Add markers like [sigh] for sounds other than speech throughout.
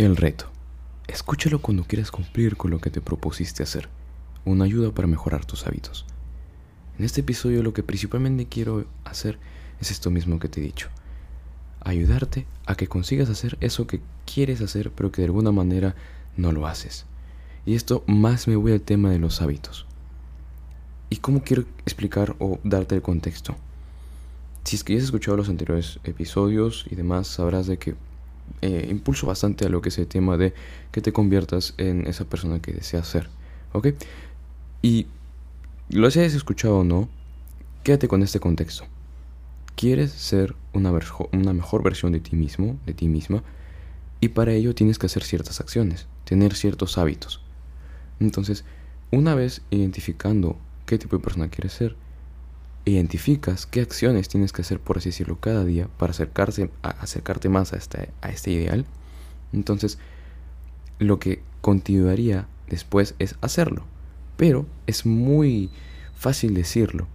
El reto. Escúchalo cuando quieras cumplir con lo que te propusiste hacer. Una ayuda para mejorar tus hábitos. En este episodio lo que principalmente quiero hacer es esto mismo que te he dicho. Ayudarte a que consigas hacer eso que quieres hacer pero que de alguna manera no lo haces. Y esto más me voy al tema de los hábitos. ¿Y cómo quiero explicar o darte el contexto? Si es que ya has escuchado los anteriores episodios y demás, sabrás de que eh, impulso bastante a lo que es el tema de que te conviertas en esa persona que deseas ser. ¿Ok? Y lo hayas escuchado o no, quédate con este contexto. Quieres ser una, una mejor versión de ti mismo, de ti misma, y para ello tienes que hacer ciertas acciones, tener ciertos hábitos. Entonces, una vez identificando qué tipo de persona quieres ser, identificas qué acciones tienes que hacer, por así decirlo, cada día para acercarse, a acercarte más a este, a este ideal, entonces lo que continuaría después es hacerlo. Pero es muy fácil decirlo.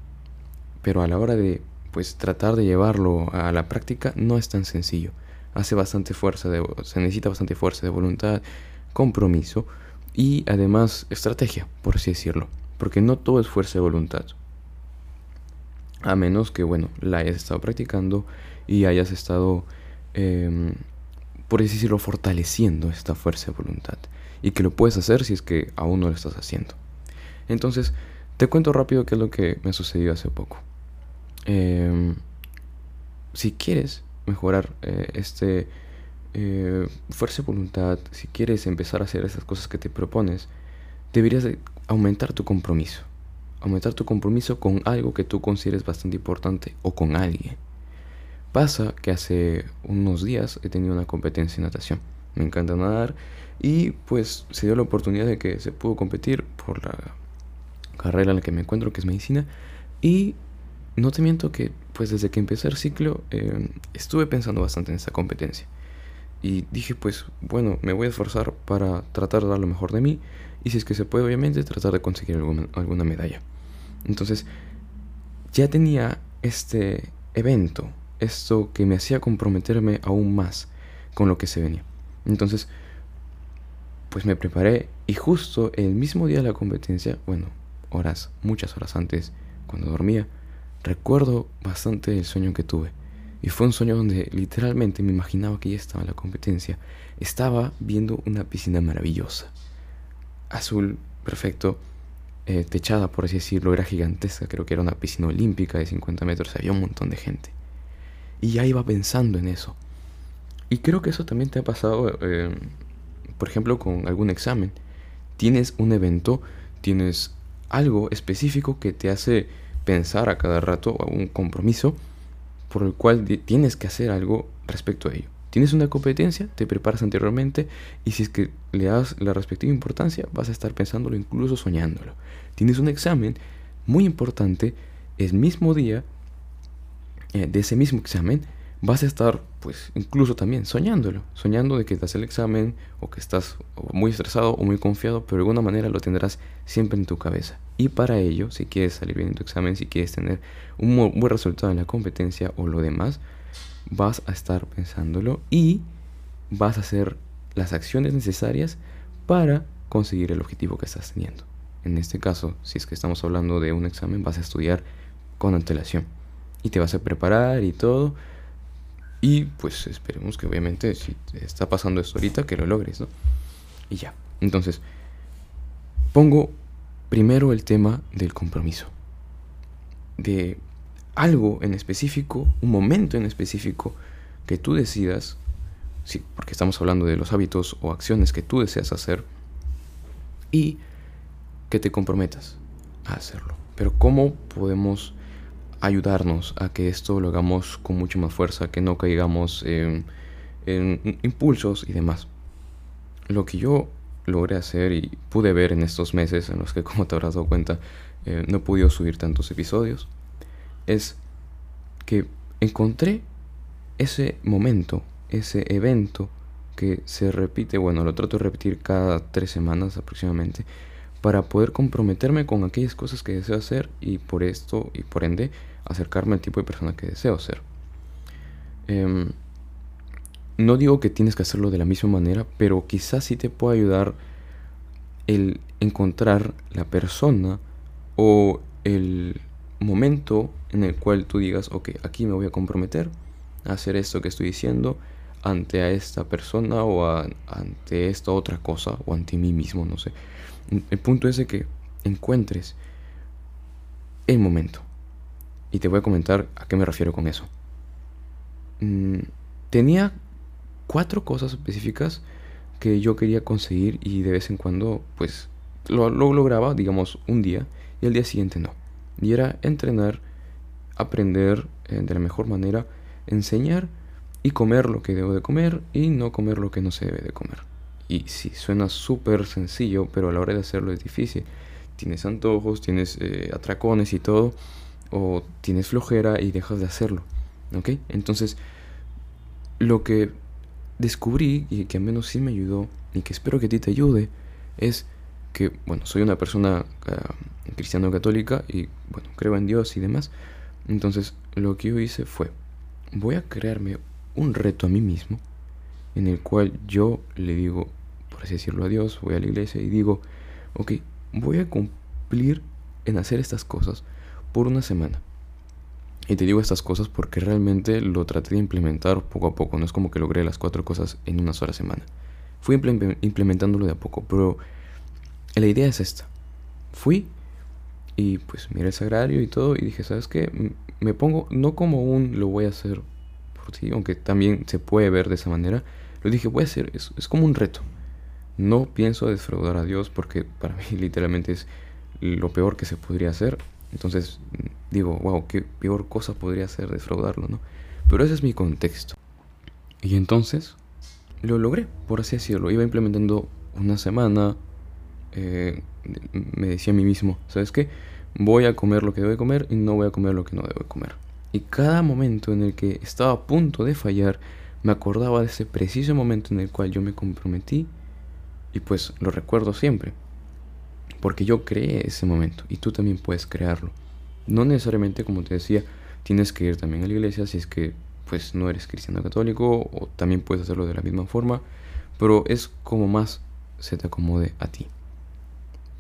Pero a la hora de pues tratar de llevarlo a la práctica no es tan sencillo. Hace bastante fuerza se necesita bastante fuerza de voluntad, compromiso y además estrategia, por así decirlo. Porque no todo es fuerza de voluntad. A menos que, bueno, la hayas estado practicando y hayas estado, em, por así decirlo, fortaleciendo esta fuerza de voluntad. Y que lo puedes hacer si es que aún no lo estás haciendo. Entonces, te cuento rápido qué es lo que me sucedió hace poco. Em, si quieres mejorar eh, este eh, fuerza de voluntad, si quieres empezar a hacer esas cosas que te propones, deberías aumentar tu compromiso aumentar tu compromiso con algo que tú consideres bastante importante o con alguien. Pasa que hace unos días he tenido una competencia en natación. Me encanta nadar y pues se dio la oportunidad de que se pudo competir por la carrera en la que me encuentro, que es medicina. Y no te miento que pues desde que empecé el ciclo eh, estuve pensando bastante en esa competencia. Y dije pues bueno, me voy a esforzar para tratar de dar lo mejor de mí y si es que se puede obviamente tratar de conseguir alguna, alguna medalla. Entonces, ya tenía este evento, esto que me hacía comprometerme aún más con lo que se venía. Entonces, pues me preparé y justo el mismo día de la competencia, bueno, horas, muchas horas antes, cuando dormía, recuerdo bastante el sueño que tuve. Y fue un sueño donde literalmente me imaginaba que ya estaba en la competencia. Estaba viendo una piscina maravillosa. Azul, perfecto, eh, techada, por así decirlo, era gigantesca, creo que era una piscina olímpica de 50 metros, había un montón de gente. Y ya iba pensando en eso. Y creo que eso también te ha pasado, eh, por ejemplo, con algún examen. Tienes un evento, tienes algo específico que te hace pensar a cada rato, un compromiso, por el cual tienes que hacer algo respecto a ello. Tienes una competencia, te preparas anteriormente y si es que le das la respectiva importancia, vas a estar pensándolo, incluso soñándolo. Tienes un examen muy importante, el mismo día eh, de ese mismo examen, vas a estar pues incluso también soñándolo, soñando de que das el examen o que estás muy estresado o muy confiado, pero de alguna manera lo tendrás siempre en tu cabeza. Y para ello, si quieres salir bien en tu examen, si quieres tener un buen resultado en la competencia o lo demás, vas a estar pensándolo y vas a hacer las acciones necesarias para conseguir el objetivo que estás teniendo. En este caso, si es que estamos hablando de un examen, vas a estudiar con antelación y te vas a preparar y todo. Y pues esperemos que obviamente si te está pasando esto ahorita, que lo logres, ¿no? Y ya. Entonces, pongo primero el tema del compromiso. De algo en específico, un momento en específico que tú decidas, sí, porque estamos hablando de los hábitos o acciones que tú deseas hacer, y que te comprometas a hacerlo. Pero ¿cómo podemos ayudarnos a que esto lo hagamos con mucha más fuerza, que no caigamos en, impulsos y demás? Lo que yo logré hacer y pude ver en estos meses en los que, como te habrás dado cuenta, eh, no he podido subir tantos episodios, es que encontré ese momento, ese evento que se repite, bueno, lo trato de repetir cada tres semanas aproximadamente, para poder comprometerme con aquellas cosas que deseo hacer y por esto y por ende acercarme al tipo de persona que deseo ser. Em, no digo que tienes que hacerlo de la misma manera, pero quizás sí te pueda ayudar el encontrar la persona o el momento en el cual tú digas, ok, aquí me voy a comprometer a hacer esto que estoy diciendo ante a esta persona o ante esta otra cosa o ante mí mismo, no sé. El punto es de que encuentres el momento. Y te voy a comentar a qué me refiero con eso. Mm, tenía cuatro cosas específicas que yo quería conseguir y de vez en cuando pues lo, lograba, digamos, un día y el día siguiente no. Y era entrenar, aprender eh, de la mejor manera, enseñar y comer lo que debo de comer y no comer lo que no se debe de comer. Y sí, suena súper sencillo, pero a la hora de hacerlo es difícil. Tienes antojos, tienes eh, atracones y todo, o tienes flojera y dejas de hacerlo. ¿Ok? Entonces, lo que descubrí y que al menos sí me ayudó y que espero que a ti te ayude es que, bueno, soy una persona uh, cristiano católica y, bueno, creo en Dios y demás. Entonces, lo que yo hice fue, voy a crearme un reto a mí mismo en el cual yo le digo, por así decirlo, a Dios, voy a la iglesia y digo, ok, voy a cumplir en hacer estas cosas por una semana. Y te digo estas cosas porque realmente lo traté de implementar poco a poco. No es como que logré las cuatro cosas en una sola semana. Fui implementándolo de a poco, pero la idea es esta. Fui y pues miré el sagrario y todo y dije, ¿sabes qué? Me pongo no como un lo voy a hacer por ti, aunque también se puede ver de esa manera. Lo dije, voy a hacer, es, como un reto. No pienso defraudar a Dios porque para mí [laughs] literalmente es lo peor que se podría hacer. Entonces digo, wow, qué peor cosa podría ser defraudarlo, ¿no? Pero ese es mi contexto. Y entonces lo logré, por así decirlo. Iba implementando una semana. Eh, me decía a mí mismo, ¿sabes qué? Voy a comer lo que debo comer y no voy a comer lo que no debo comer. Y cada momento en el que estaba a punto de fallar, me acordaba de ese preciso momento en el cual yo me comprometí y pues lo recuerdo siempre. Porque yo creé ese momento y tú también puedes crearlo. No necesariamente, como te decía, tienes que ir también a la iglesia si es que pues no eres cristiano católico o también puedes hacerlo de la misma forma, pero es como más se te acomode a ti.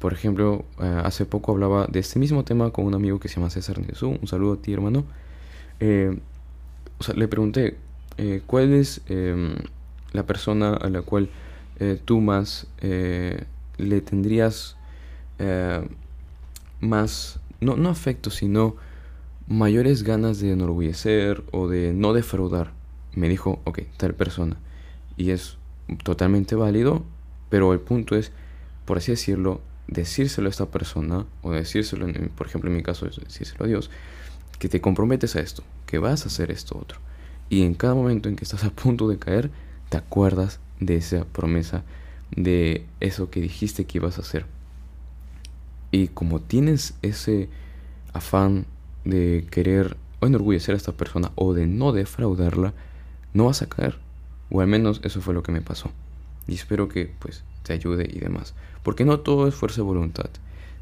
Por ejemplo, eh, hace poco hablaba de este mismo tema con un amigo que se llama César Jesús. Un saludo a ti, hermano. Eh, le pregunté, eh, ¿cuál es em, la persona a la cual tú más le tendrías más no, no afecto, sino mayores ganas de enorgullecer o de no defraudar. Me dijo, ok, tal persona. Y es totalmente válido, pero el punto es, por así decirlo, decírselo a esta persona, o decírselo, por ejemplo, en mi caso, decírselo a Dios, que te comprometes a esto, que vas a hacer esto otro. Y en cada momento en que estás a punto de caer, te acuerdas de esa promesa, de eso que dijiste que ibas a hacer. Y como tienes ese afán de querer o enorgullecer a esta persona o de no defraudarla, no vas a caer. O al menos eso fue lo que me pasó. Y espero que pues te ayude y demás. Porque no todo es fuerza de voluntad.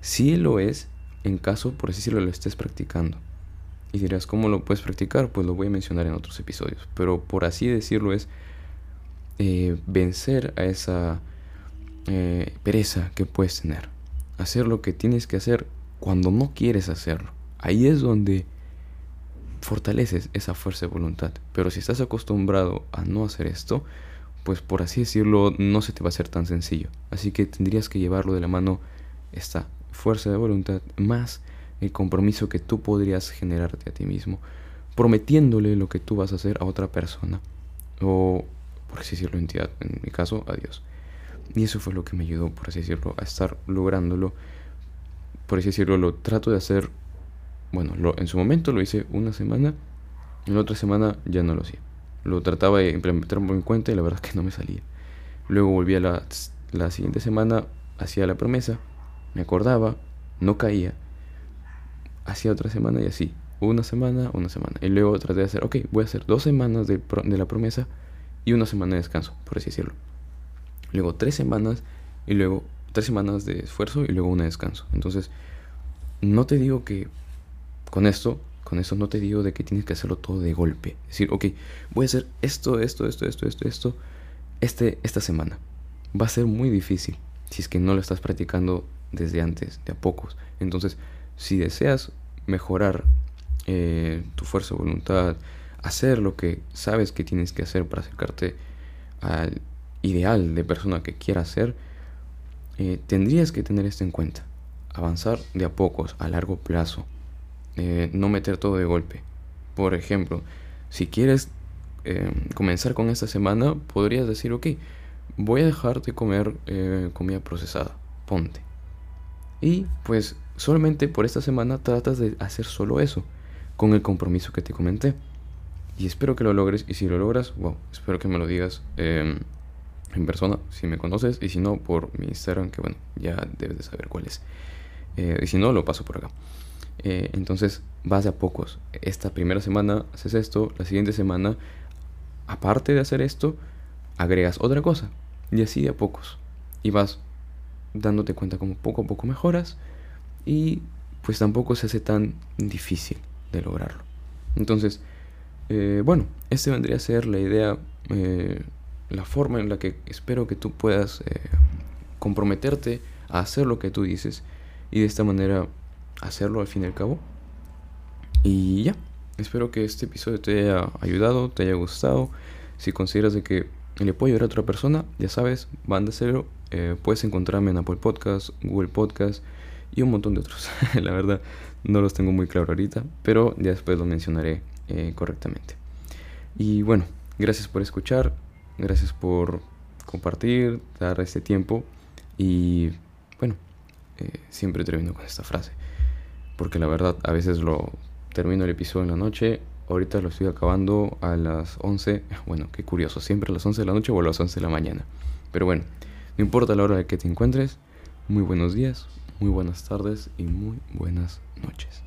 Sí lo es en caso, por así decirlo, lo estés practicando. Y dirás, ¿cómo lo puedes practicar? Pues lo voy a mencionar en otros episodios. Pero por así decirlo es eh, vencer a esa eh, pereza que puedes tener hacer lo que tienes que hacer cuando no quieres hacerlo. Ahí es donde fortaleces esa fuerza de voluntad. Pero si estás acostumbrado a no hacer esto, pues por así decirlo, no se te va a hacer tan sencillo. Así que tendrías que llevarlo de la mano esta fuerza de voluntad más el compromiso que tú podrías generarte a ti mismo, prometiéndole lo que tú vas a hacer a otra persona. O, por así decirlo, entidad, en mi caso, a Dios. Y eso fue lo que me ayudó, por así decirlo, a estar lográndolo. Por así decirlo, lo trato de hacer. Bueno, lo, en su momento lo hice una semana. En la otra semana ya no lo hacía. Lo trataba de implementar por mi cuenta y la verdad es que no me salía. Luego volví a la, la siguiente semana, hacía la promesa, me acordaba, no caía. Hacía otra semana y así. Una semana, una semana. Y luego traté de hacer, ok, voy a hacer dos semanas de, de la promesa y una semana de descanso, por así decirlo luego tres semanas y luego tres semanas de esfuerzo y luego un descanso. Entonces, no te digo que con esto, con eso no te digo de que tienes que hacerlo todo de golpe. Decir, ok, voy a hacer esto, esto, esto, esto, esto, esto, este, esta semana. Va a ser muy difícil si es que no lo estás practicando desde antes, de a pocos. Entonces, si deseas mejorar eh, tu fuerza de voluntad, hacer lo que sabes que tienes que hacer para acercarte al ideal de persona que quieras ser, eh, tendrías que tener esto en cuenta. Avanzar de a pocos, a largo plazo. Eh, no meter todo de golpe. Por ejemplo, si quieres comenzar con esta semana, podrías decir, ok, voy a dejar de comer comida procesada. Ponte. Y pues solamente por esta semana tratas de hacer solo eso, con el compromiso que te comenté. Y espero que lo logres. Y si lo logras, wow, espero que me lo digas em, en persona, si me conoces. Y si no, por mi Instagram, que bueno, ya debes de saber cuál es. Eh, y si no, lo paso por acá. Eh, entonces, vas de a pocos. Esta primera semana haces esto, la siguiente semana, aparte de hacer esto, agregas otra cosa. Y así de a pocos. Y vas dándote cuenta como poco a poco mejoras y pues tampoco se hace tan difícil de lograrlo. Entonces, eh, bueno, esta vendría a ser la idea, eh, la forma en la que espero que tú puedas comprometerte a hacer lo que tú dices y de esta manera hacerlo al fin y al cabo. Y ya, espero que este episodio te haya ayudado, te haya gustado. Si consideras de que le puedo ayudar a otra persona, ya sabes, banda cero, eh, puedes encontrarme en Apple Podcast, Google Podcast y un montón de otros. [laughs] la verdad, no los tengo muy claro ahorita, pero ya después lo mencionaré eh, correctamente. Y bueno, gracias por escuchar, gracias por compartir, dar este tiempo y bueno, eh, siempre termino con esta frase, porque la verdad a veces lo termino el episodio en la noche Ahorita lo estoy acabando a las 11. [laughs] Bueno, qué curioso, siempre a las 11 de la noche o a las 11 de la mañana. Pero bueno, no importa la hora de que te encuentres. Muy buenos días, muy buenas tardes y muy buenas noches.